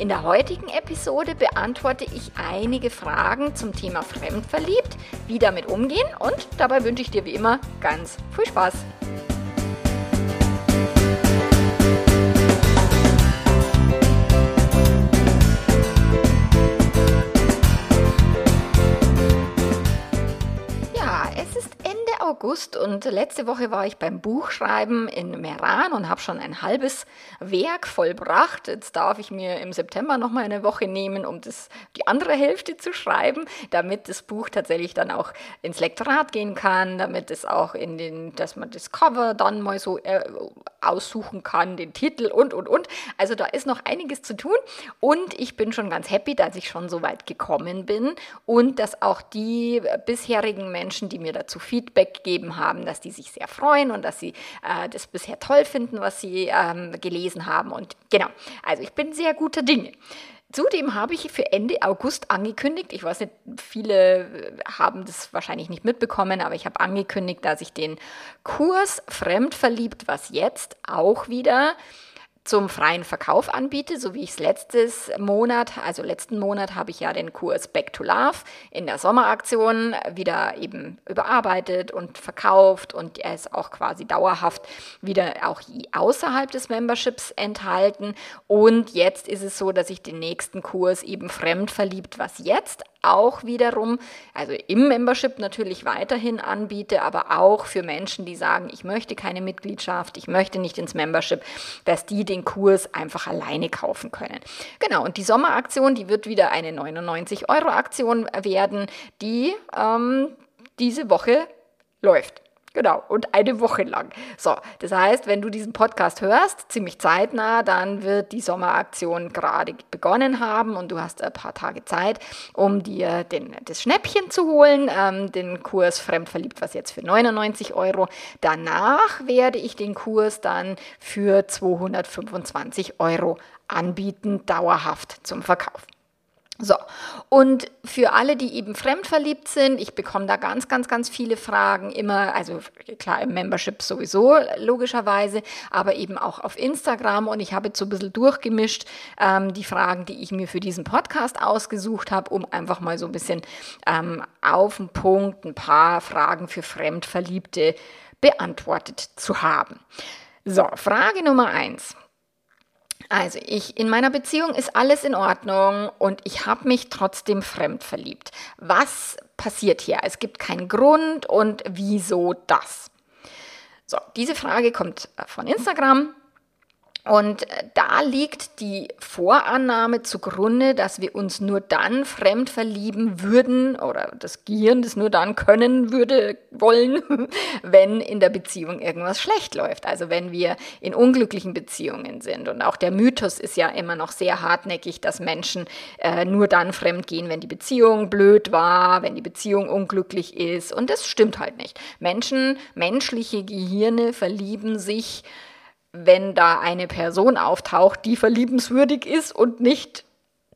In der heutigen Episode beantworte ich einige Fragen zum Thema Fremdverliebt, wie damit umgehen und dabei wünsche ich dir wie immer ganz viel Spaß. August und letzte Woche war ich beim Buchschreiben in Meran und habe schon ein halbes Werk vollbracht. Jetzt darf ich mir im September noch mal eine Woche nehmen, um das, die andere Hälfte zu schreiben, damit das Buch tatsächlich dann auch ins Lektorat gehen kann, damit es auch in den, dass man das Cover dann mal so äh, aussuchen kann, den Titel und und und. Also da ist noch einiges zu tun und ich bin schon ganz happy, dass ich schon so weit gekommen bin und dass auch die bisherigen Menschen, die mir dazu Feedback gegeben haben, dass die sich sehr freuen und dass sie äh, das bisher toll finden, was sie ähm, gelesen haben. Und genau, also ich bin sehr guter Dinge. Zudem habe ich für Ende August angekündigt, ich weiß nicht, viele äh, haben das wahrscheinlich nicht mitbekommen, aber ich habe angekündigt, dass ich den Kurs Fremdverliebt, was jetzt auch wieder zum freien Verkauf anbiete, so wie ich es letztes Monat, also letzten Monat habe ich ja den Kurs Back to Love in der Sommeraktion wieder eben überarbeitet und verkauft und er ist auch quasi dauerhaft wieder auch außerhalb des Memberships enthalten. Und jetzt ist es so, dass ich den nächsten Kurs eben Fremdverliebt, was jetzt auch wiederum, also im Membership natürlich weiterhin anbiete, aber auch für Menschen, die sagen, ich möchte keine Mitgliedschaft, ich möchte nicht ins Membership, dass die den Kurs einfach alleine kaufen können. Genau, und die Sommeraktion, die wird wieder eine 99-Euro-Aktion werden, die ähm, diese Woche läuft. Genau, und eine Woche lang. So, das heißt, wenn du diesen Podcast hörst, ziemlich zeitnah, dann wird die Sommeraktion gerade begonnen haben und du hast ein paar Tage Zeit, um dir den, das Schnäppchen zu holen, ähm, den Kurs Fremdverliebt, was jetzt für 99 Euro. Danach werde ich den Kurs dann für 225 Euro anbieten, dauerhaft zum Verkauf. So, und für alle, die eben fremdverliebt sind, ich bekomme da ganz, ganz, ganz viele Fragen, immer, also klar im Membership sowieso, logischerweise, aber eben auch auf Instagram und ich habe jetzt so ein bisschen durchgemischt ähm, die Fragen, die ich mir für diesen Podcast ausgesucht habe, um einfach mal so ein bisschen ähm, auf den Punkt ein paar Fragen für Fremdverliebte beantwortet zu haben. So, Frage Nummer eins. Also ich in meiner Beziehung ist alles in Ordnung und ich habe mich trotzdem fremd verliebt. Was passiert hier? Es gibt keinen Grund und wieso das? So, diese Frage kommt von Instagram und äh, da liegt die Vorannahme zugrunde, dass wir uns nur dann fremd verlieben würden oder das Gehirn das nur dann können würde, wollen, wenn in der Beziehung irgendwas schlecht läuft. Also wenn wir in unglücklichen Beziehungen sind. Und auch der Mythos ist ja immer noch sehr hartnäckig, dass Menschen äh, nur dann fremd gehen, wenn die Beziehung blöd war, wenn die Beziehung unglücklich ist. Und das stimmt halt nicht. Menschen, menschliche Gehirne verlieben sich wenn da eine Person auftaucht, die verliebenswürdig ist und nicht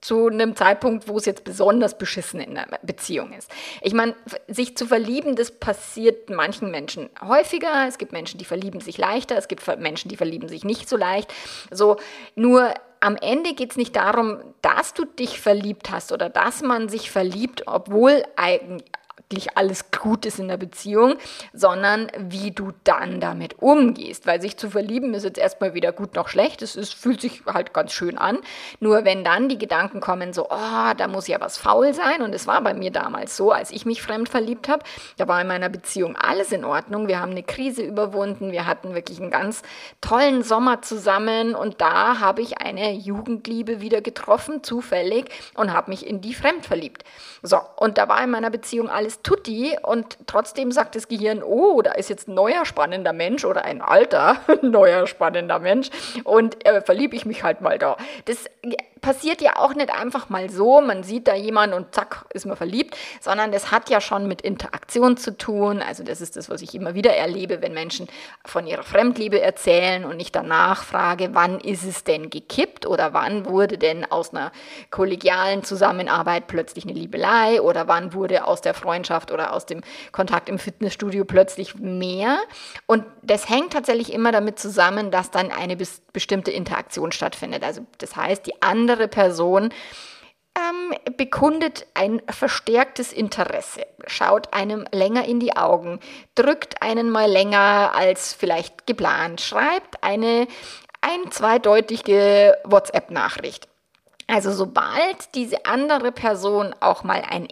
zu einem Zeitpunkt, wo es jetzt besonders beschissen in der Beziehung ist. Ich meine, sich zu verlieben, das passiert manchen Menschen häufiger. Es gibt Menschen, die verlieben sich leichter. Es gibt Menschen, die verlieben sich nicht so leicht. So, nur am Ende geht es nicht darum, dass du dich verliebt hast oder dass man sich verliebt, obwohl eigentlich wirklich alles gut ist in der Beziehung, sondern wie du dann damit umgehst. Weil sich zu verlieben ist jetzt erstmal weder gut noch schlecht. Es ist, fühlt sich halt ganz schön an. Nur wenn dann die Gedanken kommen, so, oh, da muss ja was faul sein. Und es war bei mir damals so, als ich mich fremd verliebt habe, da war in meiner Beziehung alles in Ordnung. Wir haben eine Krise überwunden. Wir hatten wirklich einen ganz tollen Sommer zusammen. Und da habe ich eine Jugendliebe wieder getroffen, zufällig, und habe mich in die fremd verliebt. So, und da war in meiner Beziehung alles alles tutti und trotzdem sagt das Gehirn, oh, da ist jetzt ein neuer spannender Mensch oder ein alter neuer spannender Mensch und äh, verliebe ich mich halt mal da. Das passiert ja auch nicht einfach mal so, man sieht da jemanden und zack, ist man verliebt, sondern das hat ja schon mit Interaktion zu tun. Also das ist das, was ich immer wieder erlebe, wenn Menschen von ihrer Fremdliebe erzählen und ich danach frage, wann ist es denn gekippt oder wann wurde denn aus einer kollegialen Zusammenarbeit plötzlich eine Liebelei oder wann wurde aus der Freundschaft oder aus dem Kontakt im Fitnessstudio plötzlich mehr. Und das hängt tatsächlich immer damit zusammen, dass dann eine bestimmte Interaktion stattfindet. Also das heißt, die andere andere Person ähm, bekundet ein verstärktes Interesse, schaut einem länger in die Augen, drückt einen mal länger als vielleicht geplant, schreibt eine ein-, zweideutige WhatsApp-Nachricht. Also sobald diese andere Person auch mal ein,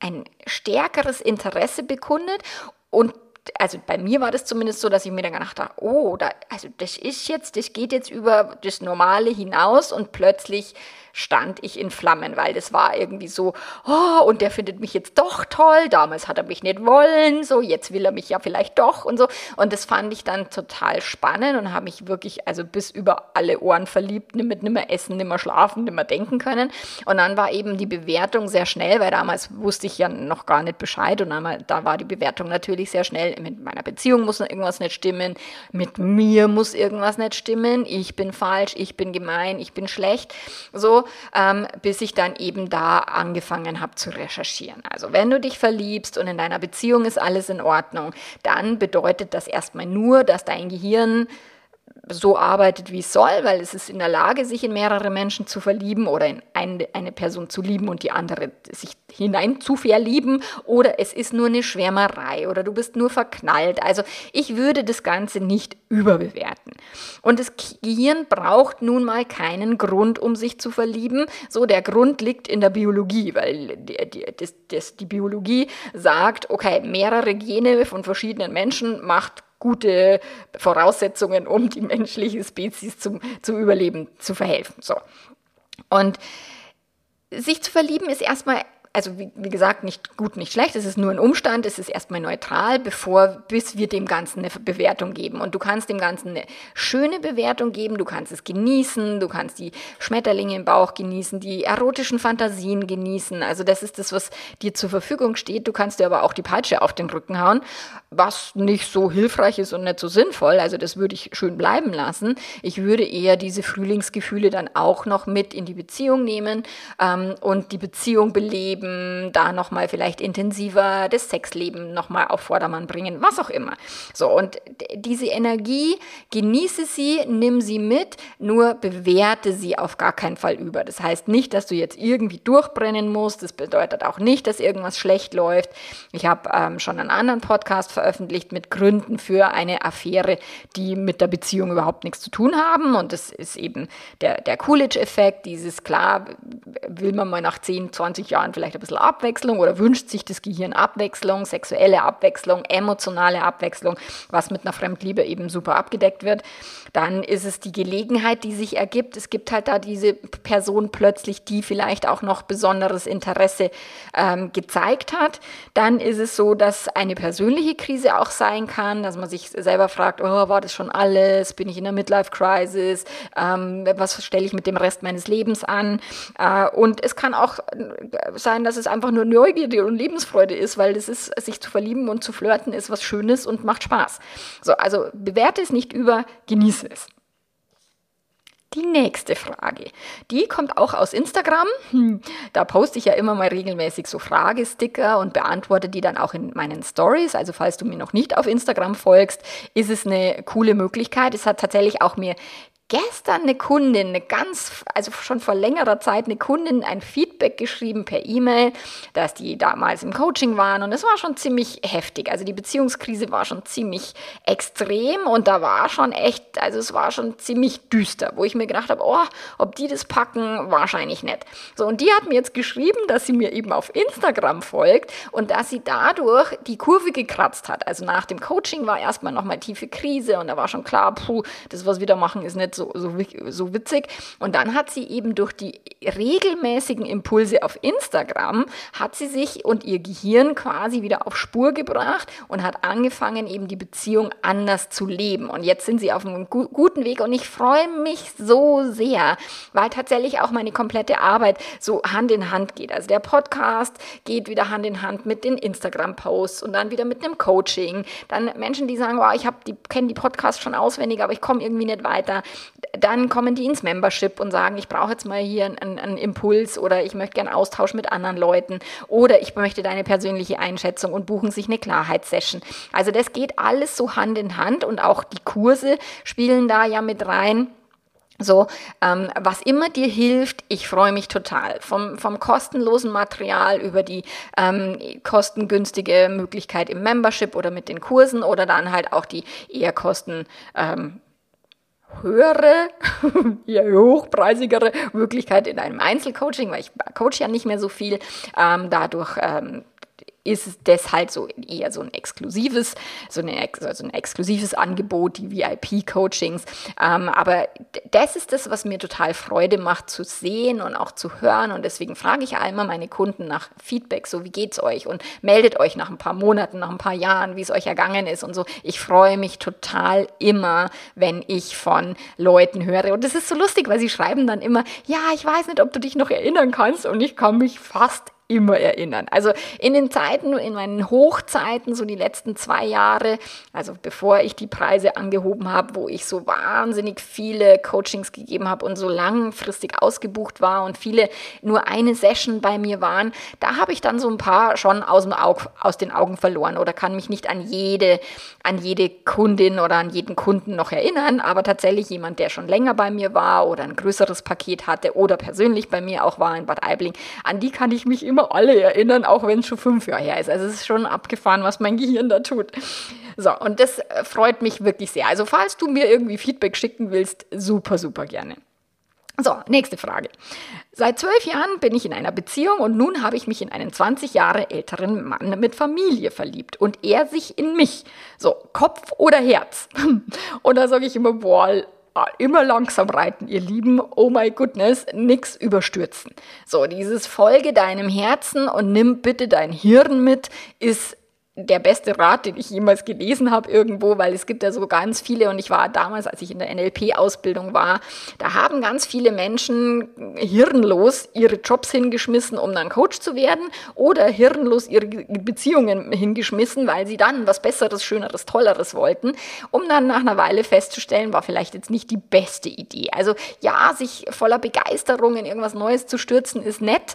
ein stärkeres Interesse bekundet. Und also bei mir war das zumindest so, dass ich mir dann gedacht habe, oh, da, also das ist jetzt, das geht jetzt über das Normale hinaus und plötzlich stand ich in Flammen, weil das war irgendwie so, oh, und der findet mich jetzt doch toll, damals hat er mich nicht wollen, so, jetzt will er mich ja vielleicht doch und so. Und das fand ich dann total spannend und habe mich wirklich, also bis über alle Ohren verliebt, mit nimmer essen, nimmer schlafen, nimmer denken können. Und dann war eben die Bewertung sehr schnell, weil damals wusste ich ja noch gar nicht Bescheid und dann, da war die Bewertung natürlich sehr schnell, mit meiner Beziehung muss irgendwas nicht stimmen, mit mir muss irgendwas nicht stimmen, ich bin falsch, ich bin gemein, ich bin schlecht, so ähm, bis ich dann eben da angefangen habe zu recherchieren. Also wenn du dich verliebst und in deiner Beziehung ist alles in Ordnung, dann bedeutet das erstmal nur, dass dein Gehirn so arbeitet, wie es soll, weil es ist in der Lage, sich in mehrere Menschen zu verlieben oder in eine, eine Person zu lieben und die andere sich hinein zu verlieben oder es ist nur eine Schwärmerei oder du bist nur verknallt. Also ich würde das Ganze nicht überbewerten. Und das Gehirn braucht nun mal keinen Grund, um sich zu verlieben. So, der Grund liegt in der Biologie, weil die, die, das, das, die Biologie sagt, okay, mehrere Gene von verschiedenen Menschen macht gute Voraussetzungen, um die menschliche Spezies zum, zum Überleben zu verhelfen. So. Und sich zu verlieben ist erstmal also wie, wie, gesagt, nicht gut, nicht schlecht, es ist nur ein Umstand, es ist erstmal neutral, bevor, bis wir dem Ganzen eine Bewertung geben. Und du kannst dem Ganzen eine schöne Bewertung geben, du kannst es genießen, du kannst die Schmetterlinge im Bauch genießen, die erotischen Fantasien genießen. Also das ist das, was dir zur Verfügung steht. Du kannst dir aber auch die Peitsche auf den Rücken hauen, was nicht so hilfreich ist und nicht so sinnvoll. Also das würde ich schön bleiben lassen. Ich würde eher diese Frühlingsgefühle dann auch noch mit in die Beziehung nehmen ähm, und die Beziehung beleben Leben da nochmal vielleicht intensiver, das Sexleben nochmal auf Vordermann bringen, was auch immer. So, und diese Energie, genieße sie, nimm sie mit, nur bewerte sie auf gar keinen Fall über. Das heißt nicht, dass du jetzt irgendwie durchbrennen musst, das bedeutet auch nicht, dass irgendwas schlecht läuft. Ich habe ähm, schon einen anderen Podcast veröffentlicht mit Gründen für eine Affäre, die mit der Beziehung überhaupt nichts zu tun haben und das ist eben der, der Coolidge-Effekt, dieses klar, will man mal nach 10, 20 Jahren vielleicht vielleicht ein bisschen Abwechslung oder wünscht sich das Gehirn Abwechslung, sexuelle Abwechslung, emotionale Abwechslung, was mit einer Fremdliebe eben super abgedeckt wird. Dann ist es die Gelegenheit, die sich ergibt. Es gibt halt da diese Person plötzlich, die vielleicht auch noch besonderes Interesse ähm, gezeigt hat. Dann ist es so, dass eine persönliche Krise auch sein kann, dass man sich selber fragt, oh, war das schon alles? Bin ich in einer Midlife-Crisis? Ähm, was stelle ich mit dem Rest meines Lebens an? Äh, und es kann auch sein, sein, dass es einfach nur Neugierde und Lebensfreude ist, weil es ist, sich zu verlieben und zu flirten ist was Schönes und macht Spaß. So, also bewerte es nicht über, genieße es. Die nächste Frage, die kommt auch aus Instagram. Hm, da poste ich ja immer mal regelmäßig so Fragesticker und beantworte die dann auch in meinen Stories. Also falls du mir noch nicht auf Instagram folgst, ist es eine coole Möglichkeit. Es hat tatsächlich auch mir gestern eine Kundin, eine ganz, also schon vor längerer Zeit eine Kundin ein Feedback geschrieben per E-Mail, dass die damals im Coaching waren und es war schon ziemlich heftig. Also die Beziehungskrise war schon ziemlich extrem und da war schon echt, also es war schon ziemlich düster, wo ich mir gedacht habe, oh, ob die das packen, wahrscheinlich nicht. So, und die hat mir jetzt geschrieben, dass sie mir eben auf Instagram folgt und dass sie dadurch die Kurve gekratzt hat. Also nach dem Coaching war erstmal nochmal tiefe Krise und da war schon klar, puh, das, was wir da machen, ist nicht so so, so, so witzig. Und dann hat sie eben durch die regelmäßigen Impulse auf Instagram, hat sie sich und ihr Gehirn quasi wieder auf Spur gebracht und hat angefangen, eben die Beziehung anders zu leben. Und jetzt sind sie auf einem gu guten Weg und ich freue mich so sehr, weil tatsächlich auch meine komplette Arbeit so Hand in Hand geht. Also der Podcast geht wieder Hand in Hand mit den Instagram-Posts und dann wieder mit einem Coaching. Dann Menschen, die sagen, wow, ich die kenne die Podcasts schon auswendig, aber ich komme irgendwie nicht weiter. Dann kommen die ins Membership und sagen, ich brauche jetzt mal hier einen, einen Impuls oder ich möchte gerne Austausch mit anderen Leuten oder ich möchte deine persönliche Einschätzung und buchen sich eine Klarheitssession. Also das geht alles so Hand in Hand und auch die Kurse spielen da ja mit rein. So, ähm, was immer dir hilft, ich freue mich total. Vom, vom kostenlosen Material über die ähm, kostengünstige Möglichkeit im Membership oder mit den Kursen oder dann halt auch die eher kosten ähm, höhere, eher hochpreisigere Möglichkeit in einem Einzelcoaching, weil ich coach ja nicht mehr so viel. Ähm, dadurch ähm, ist das halt so eher so ein exklusives, so, eine, also ein exklusives Angebot, die VIP-Coachings. Ähm, aber das ist das, was mir total Freude macht zu sehen und auch zu hören. Und deswegen frage ich einmal meine Kunden nach Feedback, so wie geht's euch? Und meldet euch nach ein paar Monaten, nach ein paar Jahren, wie es euch ergangen ist und so. Ich freue mich total immer, wenn ich von Leuten höre. Und das ist so lustig, weil sie schreiben dann immer, ja, ich weiß nicht, ob du dich noch erinnern kannst. Und ich kann mich fast immer erinnern. Also in den Zeiten, in meinen Hochzeiten, so die letzten zwei Jahre, also bevor ich die Preise angehoben habe, wo ich so wahnsinnig viele Coachings gegeben habe und so langfristig ausgebucht war und viele nur eine Session bei mir waren, da habe ich dann so ein paar schon aus, dem Aug, aus den Augen verloren oder kann mich nicht an jede, an jede Kundin oder an jeden Kunden noch erinnern, aber tatsächlich jemand, der schon länger bei mir war oder ein größeres Paket hatte oder persönlich bei mir auch war in Bad Aibling, an die kann ich mich immer immer alle erinnern, auch wenn es schon fünf Jahre her ist. Also es ist schon abgefahren, was mein Gehirn da tut. So, und das äh, freut mich wirklich sehr. Also falls du mir irgendwie Feedback schicken willst, super, super gerne. So, nächste Frage. Seit zwölf Jahren bin ich in einer Beziehung und nun habe ich mich in einen 20 Jahre älteren Mann mit Familie verliebt und er sich in mich. So, Kopf oder Herz? Und da sage ich immer, boah, Ah, immer langsam reiten, ihr Lieben. Oh my goodness, nix überstürzen. So, dieses Folge deinem Herzen und nimm bitte dein Hirn mit, ist der beste Rat, den ich jemals gelesen habe irgendwo, weil es gibt ja so ganz viele und ich war damals, als ich in der NLP-Ausbildung war, da haben ganz viele Menschen hirnlos ihre Jobs hingeschmissen, um dann Coach zu werden oder hirnlos ihre Beziehungen hingeschmissen, weil sie dann was Besseres, Schöneres, Tolleres wollten, um dann nach einer Weile festzustellen, war vielleicht jetzt nicht die beste Idee. Also ja, sich voller Begeisterung in irgendwas Neues zu stürzen, ist nett,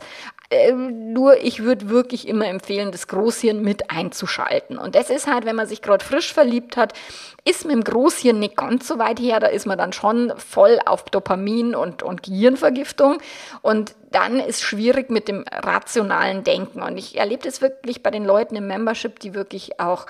ähm, nur ich würde wirklich immer empfehlen, das Großhirn mit einzuschalten. Und das ist halt, wenn man sich gerade frisch verliebt hat, ist mit dem Großhirn nicht ganz so weit her. Da ist man dann schon voll auf Dopamin und, und Gehirnvergiftung. Und dann ist schwierig mit dem rationalen Denken. Und ich erlebe das wirklich bei den Leuten im Membership, die wirklich auch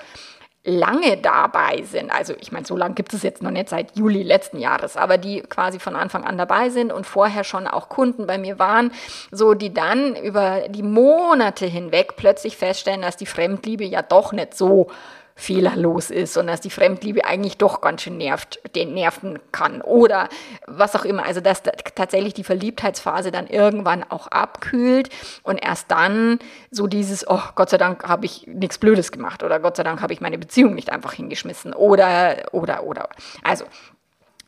lange dabei sind, also ich meine, so lange gibt es jetzt noch nicht seit Juli letzten Jahres, aber die quasi von Anfang an dabei sind und vorher schon auch Kunden bei mir waren, so die dann über die Monate hinweg plötzlich feststellen, dass die Fremdliebe ja doch nicht so fehlerlos ist und dass die Fremdliebe eigentlich doch ganz schön nervt, den nerven kann oder was auch immer. Also dass tatsächlich die Verliebtheitsphase dann irgendwann auch abkühlt und erst dann so dieses, oh Gott sei Dank habe ich nichts Blödes gemacht oder Gott sei Dank habe ich meine Beziehung nicht einfach hingeschmissen oder, oder, oder. Also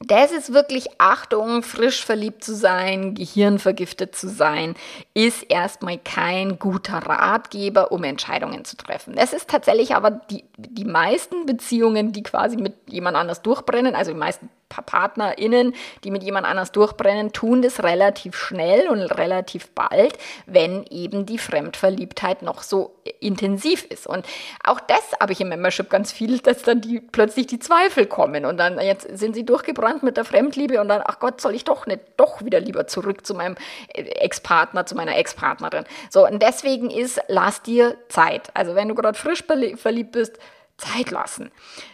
das ist wirklich Achtung, frisch verliebt zu sein, gehirnvergiftet zu sein, ist erstmal kein guter Ratgeber, um Entscheidungen zu treffen. Das ist tatsächlich aber die, die meisten Beziehungen, die quasi mit jemand anders durchbrennen, also die meisten PartnerInnen, die mit jemand anders durchbrennen, tun das relativ schnell und relativ bald, wenn eben die Fremdverliebtheit noch so intensiv ist. Und auch das habe ich im Membership ganz viel, dass dann die plötzlich die Zweifel kommen und dann jetzt sind sie durchgebrannt mit der Fremdliebe und dann, ach Gott, soll ich doch nicht doch wieder lieber zurück zu meinem Ex-Partner, zu meiner Ex-Partnerin. So, und deswegen ist, lass dir Zeit. Also wenn du gerade frisch verliebt bist, Zeit lassen.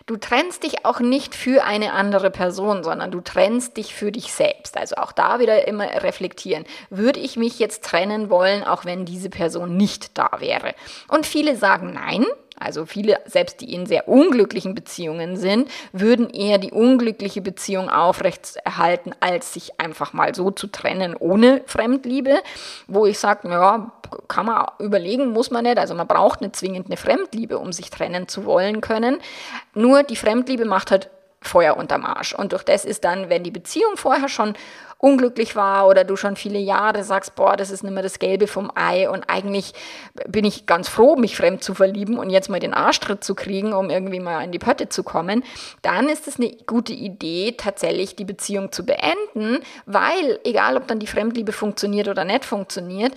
Du trennst dich auch nicht für eine andere Person, sondern du trennst dich für dich selbst. Also auch da wieder immer reflektieren. Würde ich mich jetzt trennen wollen, auch wenn diese Person nicht da wäre? Und viele sagen nein. Also viele, selbst die in sehr unglücklichen Beziehungen sind, würden eher die unglückliche Beziehung aufrechterhalten, als sich einfach mal so zu trennen ohne Fremdliebe, wo ich sage, ja, kann man überlegen, muss man nicht. Also man braucht nicht zwingend eine Fremdliebe, um sich trennen zu wollen können. Nur die Fremdliebe macht halt Feuer unterm Arsch. Und durch das ist dann, wenn die Beziehung vorher schon unglücklich war oder du schon viele Jahre sagst, boah, das ist nicht mehr das Gelbe vom Ei und eigentlich bin ich ganz froh, mich fremd zu verlieben und jetzt mal den Arschtritt zu kriegen, um irgendwie mal in die Pötte zu kommen, dann ist es eine gute Idee, tatsächlich die Beziehung zu beenden, weil egal, ob dann die Fremdliebe funktioniert oder nicht funktioniert,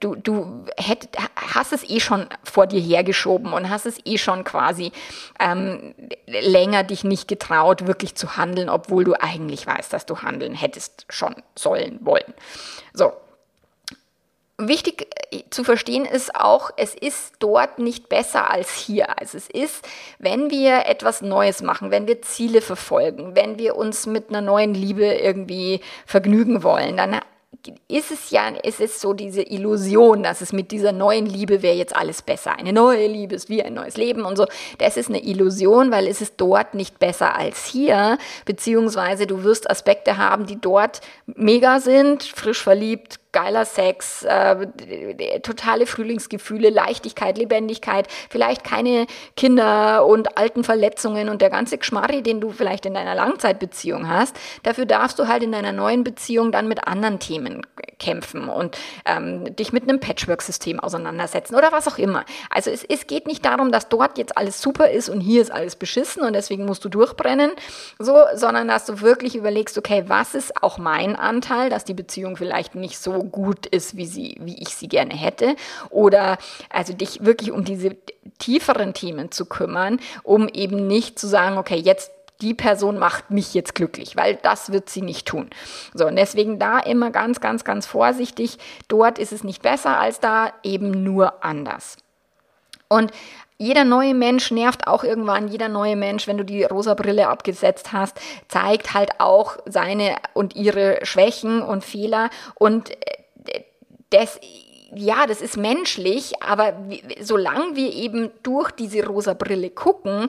du, du hätt, hast es eh schon vor dir hergeschoben und hast es eh schon quasi ähm, länger dich nicht getraut, wirklich zu handeln, obwohl du eigentlich weißt, dass du handeln hättest schon sollen, wollen. So. Wichtig äh, zu verstehen ist auch, es ist dort nicht besser als hier. Also es ist, wenn wir etwas Neues machen, wenn wir Ziele verfolgen, wenn wir uns mit einer neuen Liebe irgendwie vergnügen wollen, dann ist es ja, es ist so diese Illusion, dass es mit dieser neuen Liebe wäre jetzt alles besser. Eine neue Liebe ist wie ein neues Leben und so. Das ist eine Illusion, weil es ist dort nicht besser als hier, beziehungsweise du wirst Aspekte haben, die dort mega sind, frisch verliebt, geiler Sex, äh, totale Frühlingsgefühle, Leichtigkeit, Lebendigkeit, vielleicht keine Kinder und alten Verletzungen und der ganze Geschmarri, den du vielleicht in deiner Langzeitbeziehung hast. Dafür darfst du halt in deiner neuen Beziehung dann mit anderen Themen kämpfen und ähm, dich mit einem Patchwork-System auseinandersetzen oder was auch immer. Also es, es geht nicht darum, dass dort jetzt alles super ist und hier ist alles beschissen und deswegen musst du durchbrennen, so, sondern dass du wirklich überlegst, okay, was ist auch mein Anteil, dass die Beziehung vielleicht nicht so gut ist, wie, sie, wie ich sie gerne hätte. Oder also dich wirklich um diese tieferen Themen zu kümmern, um eben nicht zu sagen, okay, jetzt die Person macht mich jetzt glücklich, weil das wird sie nicht tun. So, und deswegen da immer ganz, ganz, ganz vorsichtig. Dort ist es nicht besser als da, eben nur anders. Und jeder neue Mensch nervt auch irgendwann. Jeder neue Mensch, wenn du die rosa Brille abgesetzt hast, zeigt halt auch seine und ihre Schwächen und Fehler. Und äh, das, ja, das ist menschlich, aber solange wir eben durch diese rosa Brille gucken,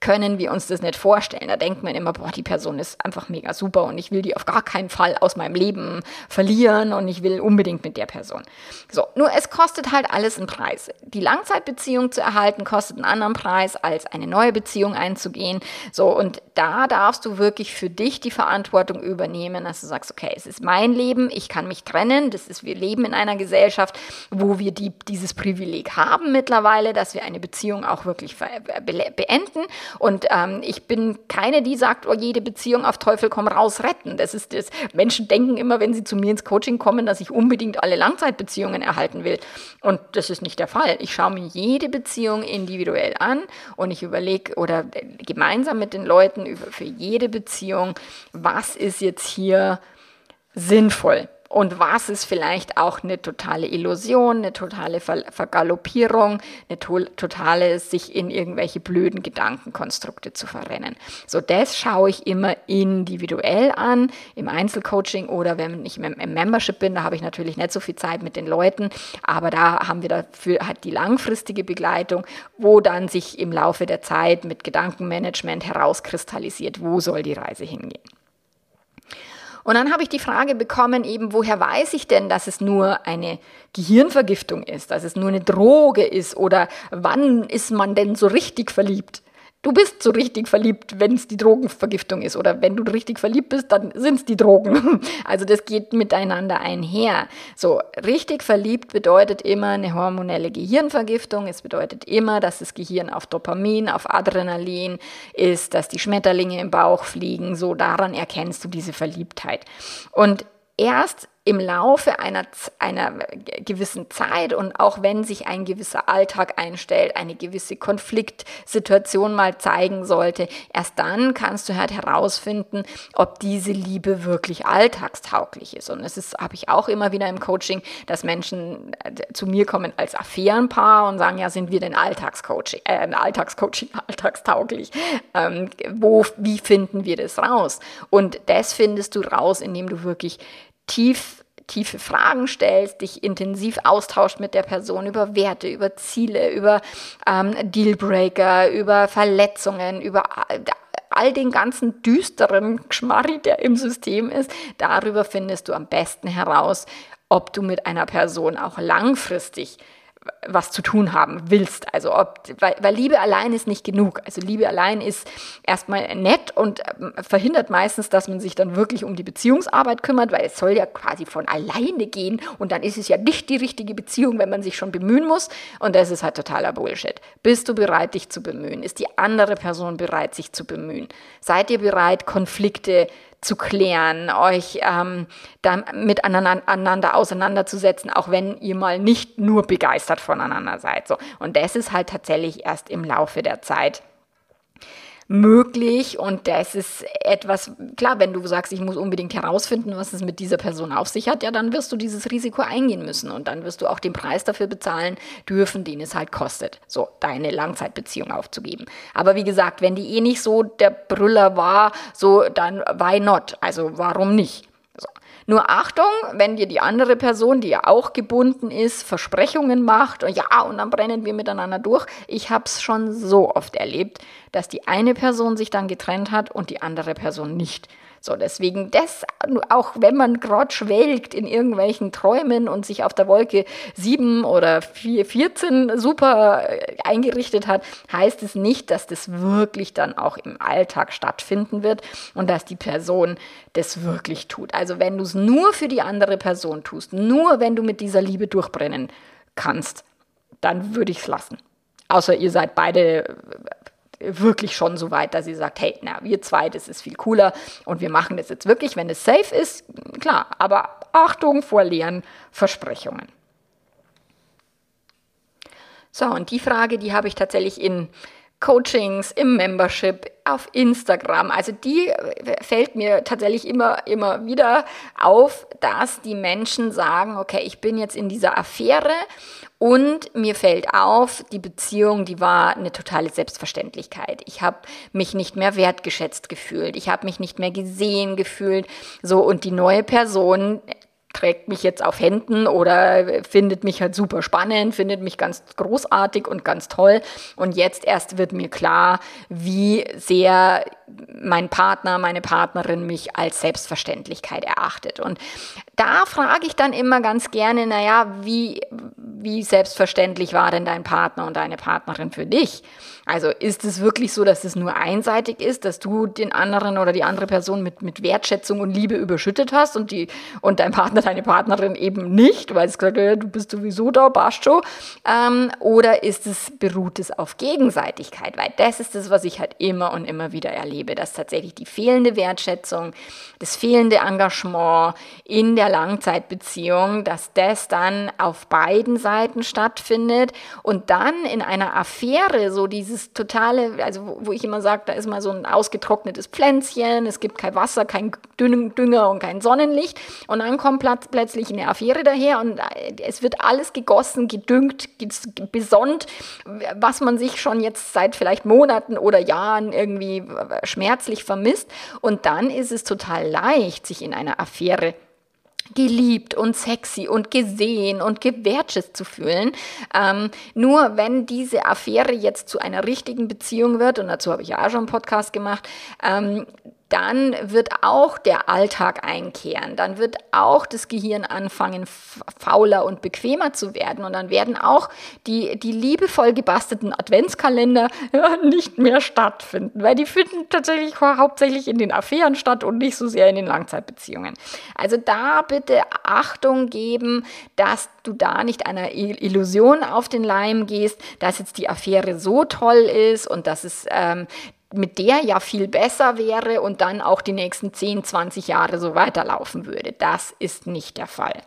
können wir uns das nicht vorstellen. Da denkt man immer, boah, die Person ist einfach mega super und ich will die auf gar keinen Fall aus meinem Leben verlieren und ich will unbedingt mit der Person. So, nur es kostet halt alles einen Preis. Die Langzeitbeziehung zu erhalten kostet einen anderen Preis, als eine neue Beziehung einzugehen. So, und da darfst du wirklich für dich die Verantwortung übernehmen, dass du sagst, okay, es ist mein Leben, ich kann mich trennen, das ist, wir leben in einer Gesellschaft, wo wir die, dieses Privileg haben mittlerweile, dass wir eine Beziehung auch wirklich beenden und ähm, ich bin keine, die sagt, oh, jede Beziehung auf Teufel komm raus retten. Das ist das. Menschen denken immer, wenn sie zu mir ins Coaching kommen, dass ich unbedingt alle Langzeitbeziehungen erhalten will. Und das ist nicht der Fall. Ich schaue mir jede Beziehung individuell an und ich überlege oder äh, gemeinsam mit den Leuten für jede Beziehung, was ist jetzt hier sinnvoll und was ist vielleicht auch eine totale Illusion, eine totale Ver Vergaloppierung, eine to totale sich in irgendwelche blöden Gedankenkonstrukte zu verrennen. So, das schaue ich immer individuell an, im Einzelcoaching oder wenn ich im Membership bin, da habe ich natürlich nicht so viel Zeit mit den Leuten, aber da haben wir dafür halt die langfristige Begleitung, wo dann sich im Laufe der Zeit mit Gedankenmanagement herauskristallisiert, wo soll die Reise hingehen. Und dann habe ich die Frage bekommen, eben, woher weiß ich denn, dass es nur eine Gehirnvergiftung ist, dass es nur eine Droge ist oder wann ist man denn so richtig verliebt? Du bist so richtig verliebt, wenn es die Drogenvergiftung ist. Oder wenn du richtig verliebt bist, dann sind es die Drogen. Also das geht miteinander einher. So, richtig verliebt bedeutet immer eine hormonelle Gehirnvergiftung. Es bedeutet immer, dass das Gehirn auf Dopamin, auf Adrenalin ist, dass die Schmetterlinge im Bauch fliegen. So, daran erkennst du diese Verliebtheit. Und erst im Laufe einer, einer gewissen Zeit und auch wenn sich ein gewisser Alltag einstellt, eine gewisse Konfliktsituation mal zeigen sollte, erst dann kannst du halt herausfinden, ob diese Liebe wirklich alltagstauglich ist. Und das ist, habe ich auch immer wieder im Coaching, dass Menschen äh, zu mir kommen als Affärenpaar und sagen, ja, sind wir denn Alltagscoaching, äh, Alltagscoaching alltagstauglich? Ähm, wo, wie finden wir das raus? Und das findest du raus, indem du wirklich tief tiefe Fragen stellst, dich intensiv austauscht mit der Person über Werte, über Ziele, über ähm, Dealbreaker, über Verletzungen, über all den ganzen düsteren Geschmarri, der im System ist, darüber findest du am besten heraus, ob du mit einer Person auch langfristig was zu tun haben willst. Also ob, weil, weil Liebe allein ist nicht genug. Also Liebe allein ist erstmal nett und ähm, verhindert meistens, dass man sich dann wirklich um die Beziehungsarbeit kümmert, weil es soll ja quasi von alleine gehen und dann ist es ja nicht die richtige Beziehung, wenn man sich schon bemühen muss. Und das ist halt totaler Bullshit. Bist du bereit, dich zu bemühen? Ist die andere Person bereit, sich zu bemühen? Seid ihr bereit, Konflikte zu klären, euch ähm, dann miteinander auseinanderzusetzen, auch wenn ihr mal nicht nur begeistert voneinander seid. So. Und das ist halt tatsächlich erst im Laufe der Zeit möglich und das ist etwas, klar, wenn du sagst, ich muss unbedingt herausfinden, was es mit dieser Person auf sich hat, ja, dann wirst du dieses Risiko eingehen müssen und dann wirst du auch den Preis dafür bezahlen dürfen, den es halt kostet, so deine Langzeitbeziehung aufzugeben. Aber wie gesagt, wenn die eh nicht so der Brüller war, so dann why not? Also warum nicht? Nur Achtung, wenn dir die andere Person, die ja auch gebunden ist, Versprechungen macht und ja, und dann brennen wir miteinander durch. Ich habe es schon so oft erlebt, dass die eine Person sich dann getrennt hat und die andere Person nicht. So, deswegen das, auch wenn man gerade schwelgt in irgendwelchen Träumen und sich auf der Wolke 7 oder 4, 14 super äh, eingerichtet hat, heißt es nicht, dass das wirklich dann auch im Alltag stattfinden wird und dass die Person das wirklich tut. Also wenn du es nur für die andere Person tust, nur wenn du mit dieser Liebe durchbrennen kannst, dann würde ich es lassen. Außer ihr seid beide wirklich schon so weit, dass sie sagt, hey, na, wir zwei, das ist viel cooler und wir machen das jetzt wirklich, wenn es safe ist, klar, aber Achtung vor leeren Versprechungen. So, und die Frage, die habe ich tatsächlich in Coachings, im Membership, auf Instagram. Also die fällt mir tatsächlich immer, immer wieder auf, dass die Menschen sagen, okay, ich bin jetzt in dieser Affäre und mir fällt auf, die Beziehung, die war eine totale Selbstverständlichkeit. Ich habe mich nicht mehr wertgeschätzt gefühlt. Ich habe mich nicht mehr gesehen gefühlt. So, und die neue Person trägt mich jetzt auf Händen oder findet mich halt super spannend, findet mich ganz großartig und ganz toll. Und jetzt erst wird mir klar, wie sehr mein Partner, meine Partnerin mich als Selbstverständlichkeit erachtet. Und da frage ich dann immer ganz gerne, naja, wie, wie selbstverständlich war denn dein Partner und deine Partnerin für dich? Also ist es wirklich so, dass es nur einseitig ist, dass du den anderen oder die andere Person mit, mit Wertschätzung und Liebe überschüttet hast und, die, und dein Partner, deine Partnerin eben nicht, weil es gesagt hat, du bist sowieso da, passt schon. Ähm, oder ist es, beruht es auf Gegenseitigkeit? Weil das ist das, was ich halt immer und immer wieder erlebe, dass tatsächlich die fehlende Wertschätzung, das fehlende Engagement in der Langzeitbeziehung, dass das dann auf beiden Seiten stattfindet und dann in einer Affäre so dieses totale, also wo ich immer sage, da ist mal so ein ausgetrocknetes Pflänzchen, es gibt kein Wasser, kein Dünger und kein Sonnenlicht. Und dann kommt plötzlich eine Affäre daher und äh, es wird alles gegossen, gedüngt, besonnt, was man sich schon jetzt seit vielleicht Monaten oder Jahren irgendwie schmerzlich vermisst. Und dann ist es total leicht, sich in einer Affäre geliebt und sexy und gesehen und gewertschätzt zu fühlen. Ähm, nur wenn diese Affäre jetzt zu einer richtigen Beziehung wird, und dazu habe ich ja auch schon einen Podcast gemacht, ähm, dann wird auch der Alltag einkehren, dann wird auch das Gehirn anfangen, fauler und bequemer zu werden und dann werden auch die, die liebevoll gebastelten Adventskalender ja, nicht mehr stattfinden, weil die finden tatsächlich hauptsächlich in den Affären statt und nicht so sehr in den Langzeitbeziehungen. Also da bitte Achtung geben, dass du da nicht einer Illusion auf den Leim gehst, dass jetzt die Affäre so toll ist und dass es ähm, mit der ja viel besser wäre und dann auch die nächsten 10, 20 Jahre so weiterlaufen würde. Das ist nicht der Fall.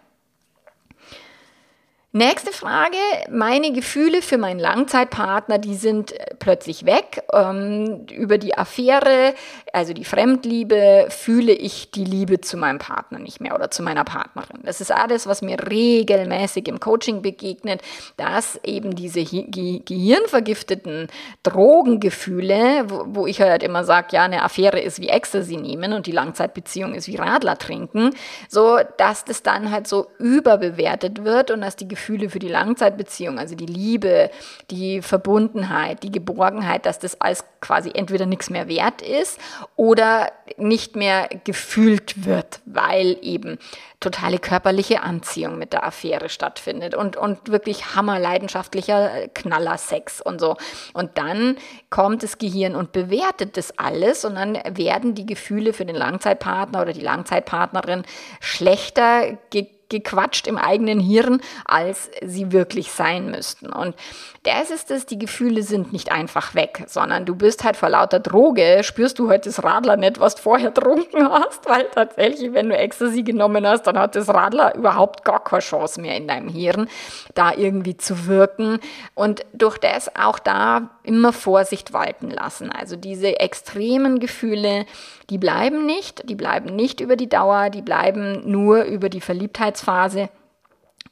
Nächste Frage. Meine Gefühle für meinen Langzeitpartner, die sind äh, plötzlich weg. Ähm, über die Affäre, also die Fremdliebe, fühle ich die Liebe zu meinem Partner nicht mehr oder zu meiner Partnerin. Das ist alles, was mir regelmäßig im Coaching begegnet, dass eben diese ge gehirnvergifteten Drogengefühle, wo, wo ich halt immer sage, ja, eine Affäre ist wie Ecstasy nehmen und die Langzeitbeziehung ist wie Radler trinken, so dass das dann halt so überbewertet wird und dass die Gefühle Gefühle für die Langzeitbeziehung, also die Liebe, die Verbundenheit, die Geborgenheit, dass das alles quasi entweder nichts mehr wert ist oder nicht mehr gefühlt wird, weil eben totale körperliche Anziehung mit der Affäre stattfindet und, und wirklich hammerleidenschaftlicher Knallersex und so. Und dann kommt das Gehirn und bewertet das alles und dann werden die Gefühle für den Langzeitpartner oder die Langzeitpartnerin schlechter ge gequatscht im eigenen Hirn, als sie wirklich sein müssten. Und das ist es, die Gefühle sind nicht einfach weg, sondern du bist halt vor lauter Droge, spürst du halt das Radler nicht, was du vorher trunken hast, weil tatsächlich, wenn du Ecstasy genommen hast, dann hat das Radler überhaupt gar keine Chance mehr in deinem Hirn, da irgendwie zu wirken. Und durch das auch da immer Vorsicht walten lassen. Also diese extremen Gefühle, die bleiben nicht, die bleiben nicht über die Dauer, die bleiben nur über die Verliebtheitsphase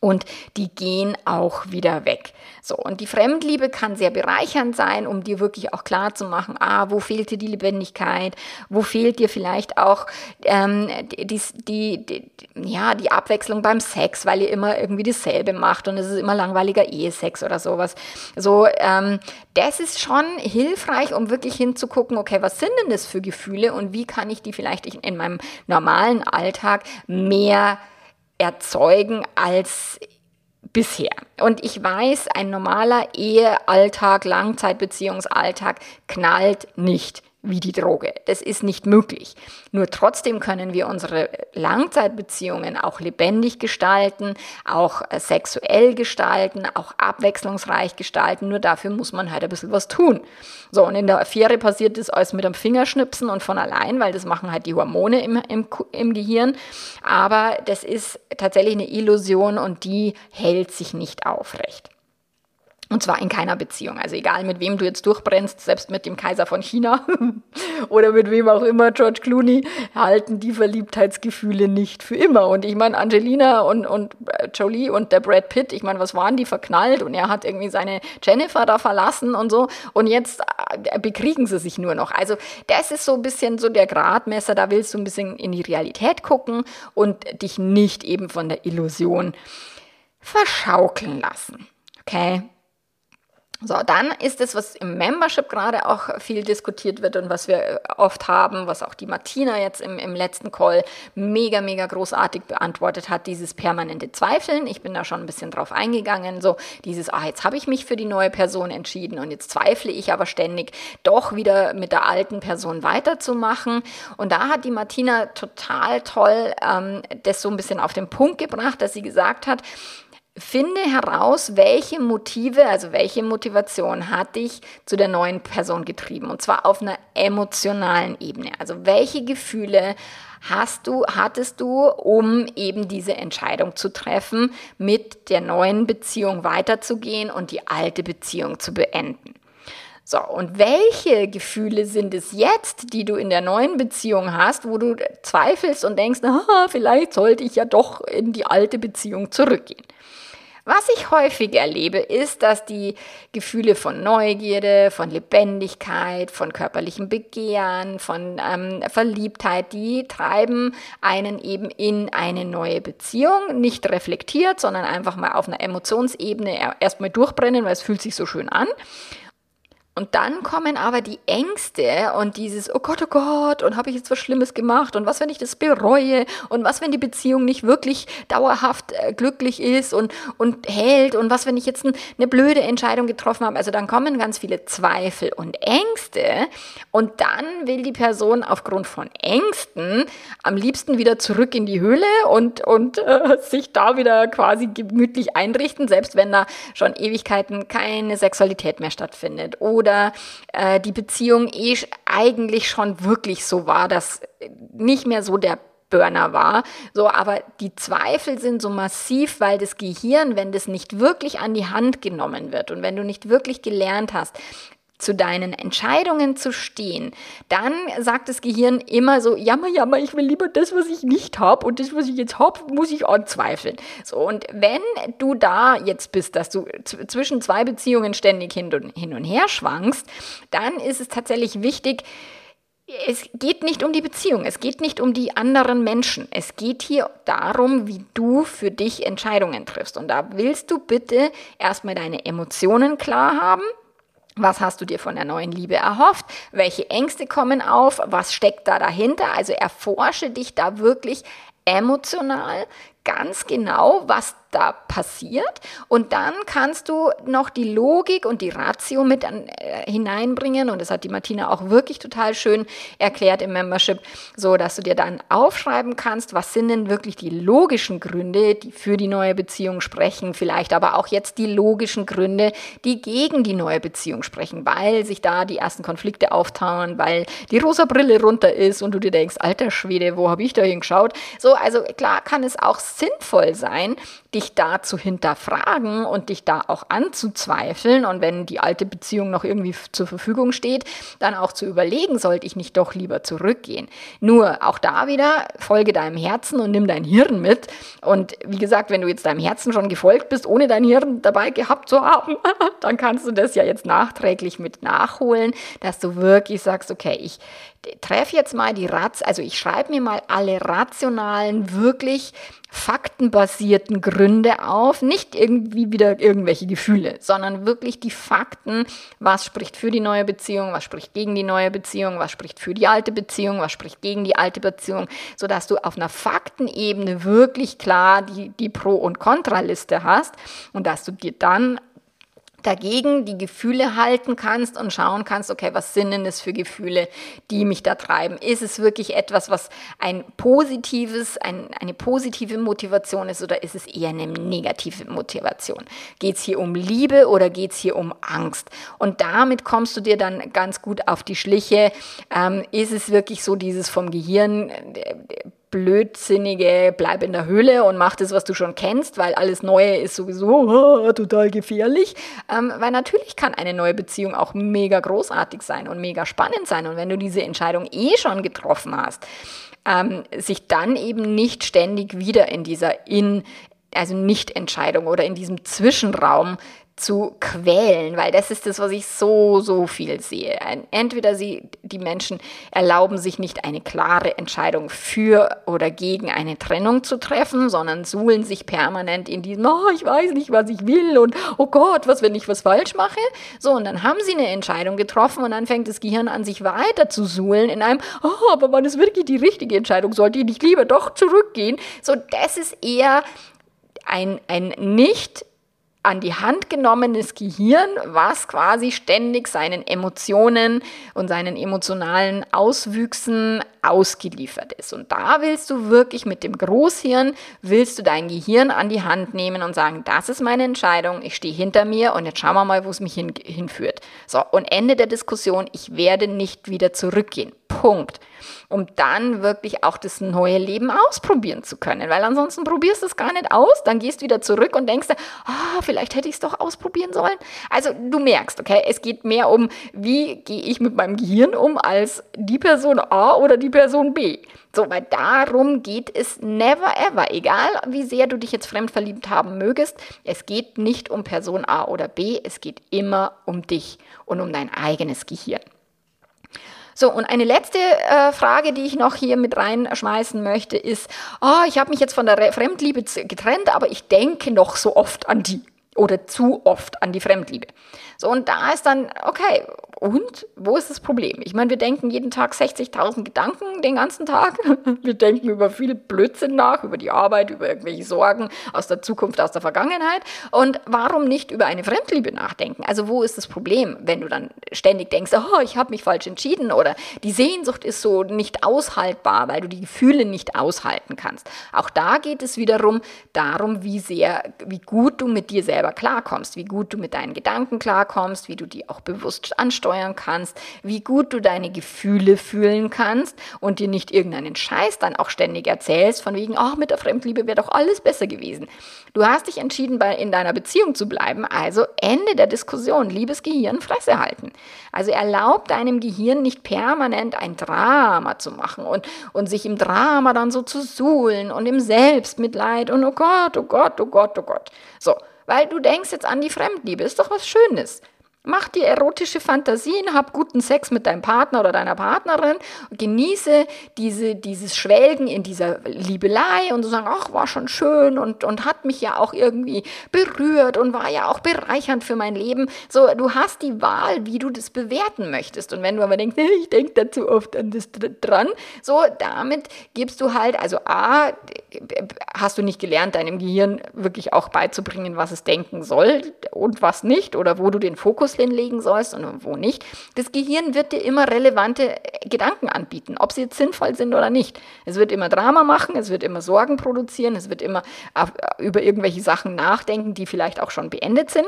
und die gehen auch wieder weg. So, und die Fremdliebe kann sehr bereichernd sein, um dir wirklich auch klar zu machen, ah, wo fehlt dir die Lebendigkeit, wo fehlt dir vielleicht auch ähm, die, die, die, ja, die Abwechslung beim Sex, weil ihr immer irgendwie dasselbe macht und es ist immer langweiliger Ehesex oder sowas. So, ähm, das ist schon hilfreich, um wirklich hinzugucken, okay, was sind denn das für Gefühle und wie kann ich die vielleicht in meinem normalen Alltag mehr erzeugen als bisher. Und ich weiß, ein normaler Ehealltag, Langzeitbeziehungsalltag knallt nicht wie die Droge. Das ist nicht möglich. Nur trotzdem können wir unsere Langzeitbeziehungen auch lebendig gestalten, auch äh, sexuell gestalten, auch abwechslungsreich gestalten. Nur dafür muss man halt ein bisschen was tun. So, und in der Affäre passiert das alles mit einem Fingerschnipsen und von allein, weil das machen halt die Hormone im, im, im Gehirn. Aber das ist tatsächlich eine Illusion und die hält sich nicht aufrecht. Und zwar in keiner Beziehung. Also egal, mit wem du jetzt durchbrennst, selbst mit dem Kaiser von China oder mit wem auch immer, George Clooney, halten die Verliebtheitsgefühle nicht für immer. Und ich meine, Angelina und, und äh, Jolie und der Brad Pitt, ich meine, was waren die verknallt? Und er hat irgendwie seine Jennifer da verlassen und so. Und jetzt äh, bekriegen sie sich nur noch. Also das ist so ein bisschen so der Gradmesser, da willst du ein bisschen in die Realität gucken und dich nicht eben von der Illusion verschaukeln lassen. Okay? So, dann ist es, was im Membership gerade auch viel diskutiert wird und was wir äh, oft haben, was auch die Martina jetzt im, im letzten Call mega, mega großartig beantwortet hat, dieses permanente Zweifeln. Ich bin da schon ein bisschen drauf eingegangen, so dieses, ah, jetzt habe ich mich für die neue Person entschieden und jetzt zweifle ich aber ständig, doch wieder mit der alten Person weiterzumachen. Und da hat die Martina total toll ähm, das so ein bisschen auf den Punkt gebracht, dass sie gesagt hat, Finde heraus, welche Motive, also welche Motivation hat dich zu der neuen Person getrieben. Und zwar auf einer emotionalen Ebene. Also welche Gefühle hast du, hattest du, um eben diese Entscheidung zu treffen, mit der neuen Beziehung weiterzugehen und die alte Beziehung zu beenden. So, und welche Gefühle sind es jetzt, die du in der neuen Beziehung hast, wo du zweifelst und denkst, ah, vielleicht sollte ich ja doch in die alte Beziehung zurückgehen? Was ich häufig erlebe, ist, dass die Gefühle von Neugierde, von Lebendigkeit, von körperlichem Begehren, von ähm, Verliebtheit, die treiben einen eben in eine neue Beziehung, nicht reflektiert, sondern einfach mal auf einer Emotionsebene erstmal durchbrennen, weil es fühlt sich so schön an. Und dann kommen aber die Ängste und dieses, oh Gott, oh Gott, und habe ich jetzt was Schlimmes gemacht und was, wenn ich das bereue und was, wenn die Beziehung nicht wirklich dauerhaft äh, glücklich ist und, und hält und was, wenn ich jetzt ein, eine blöde Entscheidung getroffen habe. Also dann kommen ganz viele Zweifel und Ängste und dann will die Person aufgrund von Ängsten am liebsten wieder zurück in die Höhle und, und äh, sich da wieder quasi gemütlich einrichten, selbst wenn da schon Ewigkeiten keine Sexualität mehr stattfindet. Oder oder äh, die Beziehung eh eigentlich schon wirklich so war, dass nicht mehr so der Burner war. So, aber die Zweifel sind so massiv, weil das Gehirn, wenn das nicht wirklich an die Hand genommen wird und wenn du nicht wirklich gelernt hast, zu deinen Entscheidungen zu stehen, dann sagt das Gehirn immer so, jammer, jammer, ich will lieber das, was ich nicht habe und das, was ich jetzt habe, muss ich anzweifeln. So, und wenn du da jetzt bist, dass du zwischen zwei Beziehungen ständig hin und, hin und her schwankst, dann ist es tatsächlich wichtig, es geht nicht um die Beziehung, es geht nicht um die anderen Menschen. Es geht hier darum, wie du für dich Entscheidungen triffst. Und da willst du bitte erstmal deine Emotionen klar haben was hast du dir von der neuen Liebe erhofft? Welche Ängste kommen auf? Was steckt da dahinter? Also erforsche dich da wirklich emotional ganz genau, was da passiert. Und dann kannst du noch die Logik und die Ratio mit an, äh, hineinbringen. Und das hat die Martina auch wirklich total schön erklärt im Membership, so dass du dir dann aufschreiben kannst, was sind denn wirklich die logischen Gründe, die für die neue Beziehung sprechen, vielleicht aber auch jetzt die logischen Gründe, die gegen die neue Beziehung sprechen, weil sich da die ersten Konflikte auftauen, weil die rosa Brille runter ist und du dir denkst, alter Schwede, wo habe ich da hingeschaut? So, also klar kann es auch sinnvoll sein, dich da zu hinterfragen und dich da auch anzuzweifeln und wenn die alte Beziehung noch irgendwie zur Verfügung steht, dann auch zu überlegen, sollte ich nicht doch lieber zurückgehen. Nur auch da wieder, folge deinem Herzen und nimm dein Hirn mit. Und wie gesagt, wenn du jetzt deinem Herzen schon gefolgt bist, ohne dein Hirn dabei gehabt zu haben, dann kannst du das ja jetzt nachträglich mit nachholen, dass du wirklich sagst, okay, ich treffe jetzt mal die Ratz, also ich schreibe mir mal alle rationalen, wirklich faktenbasierten Gründe auf, nicht irgendwie wieder irgendwelche Gefühle, sondern wirklich die Fakten, was spricht für die neue Beziehung, was spricht gegen die neue Beziehung, was spricht für die alte Beziehung, was spricht gegen die alte Beziehung, sodass du auf einer Faktenebene wirklich klar die, die Pro- und Kontraliste hast und dass du dir dann dagegen die Gefühle halten kannst und schauen kannst, okay, was sind denn das für Gefühle, die mich da treiben? Ist es wirklich etwas, was ein positives, ein, eine positive Motivation ist oder ist es eher eine negative Motivation? Geht es hier um Liebe oder geht es hier um Angst? Und damit kommst du dir dann ganz gut auf die Schliche. Ähm, ist es wirklich so dieses vom Gehirn äh, blödsinnige bleib in der Höhle und mach das, was du schon kennst, weil alles Neue ist sowieso oh, total gefährlich. Ähm, weil natürlich kann eine neue Beziehung auch mega großartig sein und mega spannend sein. Und wenn du diese Entscheidung eh schon getroffen hast, ähm, sich dann eben nicht ständig wieder in dieser in also Nicht-Entscheidung oder in diesem Zwischenraum zu quälen, weil das ist das, was ich so, so viel sehe. Entweder sie, die Menschen erlauben sich nicht eine klare Entscheidung für oder gegen eine Trennung zu treffen, sondern suhlen sich permanent in diesem, oh, ich weiß nicht, was ich will und oh Gott, was, wenn ich was falsch mache? So, und dann haben sie eine Entscheidung getroffen und dann fängt das Gehirn an, sich weiter zu suhlen in einem, oh, aber wann ist wirklich die richtige Entscheidung? Sollte ich nicht lieber doch zurückgehen? So, das ist eher ein, ein nicht an die Hand genommenes Gehirn, was quasi ständig seinen Emotionen und seinen emotionalen Auswüchsen ausgeliefert ist. Und da willst du wirklich mit dem Großhirn, willst du dein Gehirn an die Hand nehmen und sagen, das ist meine Entscheidung, ich stehe hinter mir und jetzt schauen wir mal, wo es mich hin, hinführt. So, und Ende der Diskussion, ich werde nicht wieder zurückgehen. Punkt. Um dann wirklich auch das neue Leben ausprobieren zu können. Weil ansonsten probierst du es gar nicht aus, dann gehst du wieder zurück und denkst, ah, vielleicht hätte ich es doch ausprobieren sollen. Also du merkst, okay, es geht mehr um, wie gehe ich mit meinem Gehirn um, als die Person A oder die Person B. So, weil darum geht es never ever. Egal wie sehr du dich jetzt fremd verliebt haben mögest, es geht nicht um Person A oder B, es geht immer um dich und um dein eigenes Gehirn. So, und eine letzte äh, Frage, die ich noch hier mit reinschmeißen möchte, ist, oh, ich habe mich jetzt von der Fremdliebe getrennt, aber ich denke noch so oft an die oder zu oft an die Fremdliebe. So, und da ist dann, okay, und wo ist das Problem? Ich meine, wir denken jeden Tag 60.000 Gedanken den ganzen Tag. Wir denken über viel Blödsinn nach, über die Arbeit, über irgendwelche Sorgen aus der Zukunft, aus der Vergangenheit. Und warum nicht über eine Fremdliebe nachdenken? Also wo ist das Problem, wenn du dann ständig denkst, oh, ich habe mich falsch entschieden oder die Sehnsucht ist so nicht aushaltbar, weil du die Gefühle nicht aushalten kannst. Auch da geht es wiederum darum, wie sehr, wie gut du mit dir selber klarkommst, wie gut du mit deinen Gedanken klarkommst, wie du die auch bewusst ansteuerst steuern kannst, wie gut du deine Gefühle fühlen kannst und dir nicht irgendeinen Scheiß dann auch ständig erzählst, von wegen, ach, mit der Fremdliebe wäre doch alles besser gewesen. Du hast dich entschieden, bei, in deiner Beziehung zu bleiben, also Ende der Diskussion, liebes Gehirn, Fresse halten. Also erlaub deinem Gehirn nicht permanent ein Drama zu machen und, und sich im Drama dann so zu suhlen und im Selbstmitleid und oh Gott, oh Gott, oh Gott, oh Gott. So, weil du denkst jetzt an die Fremdliebe, ist doch was Schönes. Mach dir erotische Fantasien, hab guten Sex mit deinem Partner oder deiner Partnerin, genieße diese, dieses Schwelgen in dieser Liebelei und so sagen, ach, war schon schön und, und hat mich ja auch irgendwie berührt und war ja auch bereichernd für mein Leben. So, du hast die Wahl, wie du das bewerten möchtest. Und wenn du aber denkst, ich denke da zu oft an das dran, so, damit gibst du halt, also A, hast du nicht gelernt, deinem Gehirn wirklich auch beizubringen, was es denken soll und was nicht oder wo du den Fokus hinlegen sollst und wo nicht. Das Gehirn wird dir immer relevante Gedanken anbieten, ob sie jetzt sinnvoll sind oder nicht. Es wird immer Drama machen, es wird immer Sorgen produzieren, es wird immer über irgendwelche Sachen nachdenken, die vielleicht auch schon beendet sind.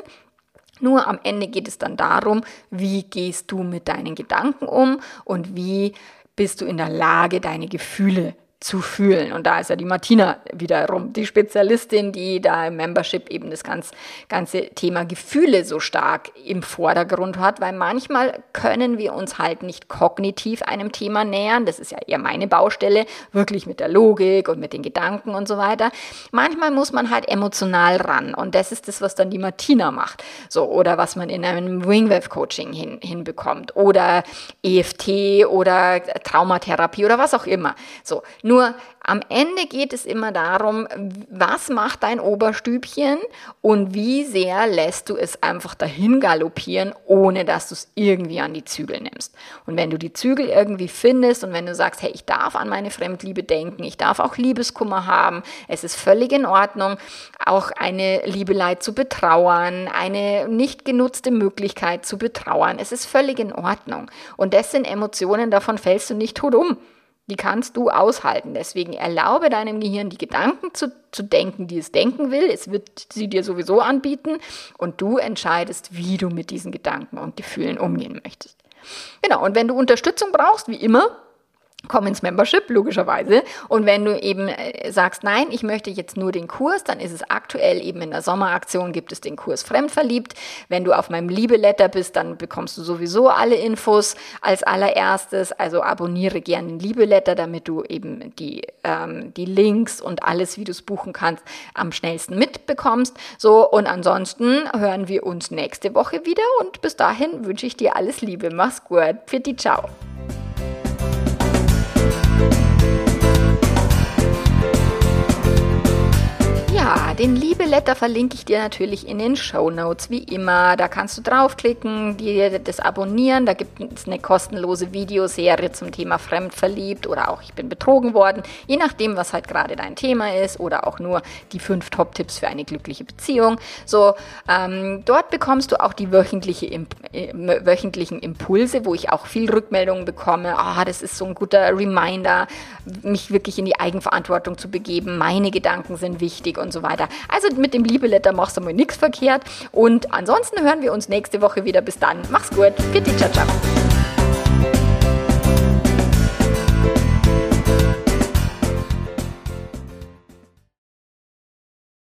Nur am Ende geht es dann darum, wie gehst du mit deinen Gedanken um und wie bist du in der Lage, deine Gefühle zu fühlen. Und da ist ja die Martina wiederum die Spezialistin, die da im Membership eben das ganz, ganze Thema Gefühle so stark im Vordergrund hat, weil manchmal können wir uns halt nicht kognitiv einem Thema nähern. Das ist ja eher meine Baustelle, wirklich mit der Logik und mit den Gedanken und so weiter. Manchmal muss man halt emotional ran und das ist das, was dann die Martina macht. So, oder was man in einem Wingwave Coaching hin, hinbekommt oder EFT oder Traumatherapie oder was auch immer. So, nur nur am Ende geht es immer darum, was macht dein Oberstübchen und wie sehr lässt du es einfach dahin galoppieren, ohne dass du es irgendwie an die Zügel nimmst. Und wenn du die Zügel irgendwie findest und wenn du sagst, hey, ich darf an meine Fremdliebe denken, ich darf auch Liebeskummer haben, es ist völlig in Ordnung, auch eine Liebelei zu betrauern, eine nicht genutzte Möglichkeit zu betrauern, es ist völlig in Ordnung. Und das sind Emotionen, davon fällst du nicht tot um. Die kannst du aushalten. Deswegen erlaube deinem Gehirn, die Gedanken zu, zu denken, die es denken will. Es wird sie dir sowieso anbieten. Und du entscheidest, wie du mit diesen Gedanken und Gefühlen umgehen möchtest. Genau, und wenn du Unterstützung brauchst, wie immer, komm ins Membership, logischerweise. Und wenn du eben äh, sagst, nein, ich möchte jetzt nur den Kurs, dann ist es aktuell eben in der Sommeraktion gibt es den Kurs Fremdverliebt. Wenn du auf meinem Liebeletter bist, dann bekommst du sowieso alle Infos als allererstes. Also abonniere gerne den Liebeletter, damit du eben die, ähm, die Links und alles, wie du es buchen kannst, am schnellsten mitbekommst. So, und ansonsten hören wir uns nächste Woche wieder und bis dahin wünsche ich dir alles Liebe. Mach's gut. Pfiat, ciao. Ja, den Liebeletter verlinke ich dir natürlich in den Show Notes, wie immer. Da kannst du draufklicken, dir das abonnieren. Da gibt es eine kostenlose Videoserie zum Thema Fremdverliebt oder auch ich bin betrogen worden. Je nachdem, was halt gerade dein Thema ist oder auch nur die fünf Top-Tipps für eine glückliche Beziehung. So, ähm, dort bekommst du auch die wöchentliche Imp äh, wöchentlichen Impulse, wo ich auch viel Rückmeldungen bekomme. Ah, oh, das ist so ein guter Reminder, mich wirklich in die Eigenverantwortung zu begeben. Meine Gedanken sind wichtig und so weiter. Also mit dem Liebeletter machst du mal nichts verkehrt. Und ansonsten hören wir uns nächste Woche wieder. Bis dann. Mach's gut. Bitte, ciao, ciao.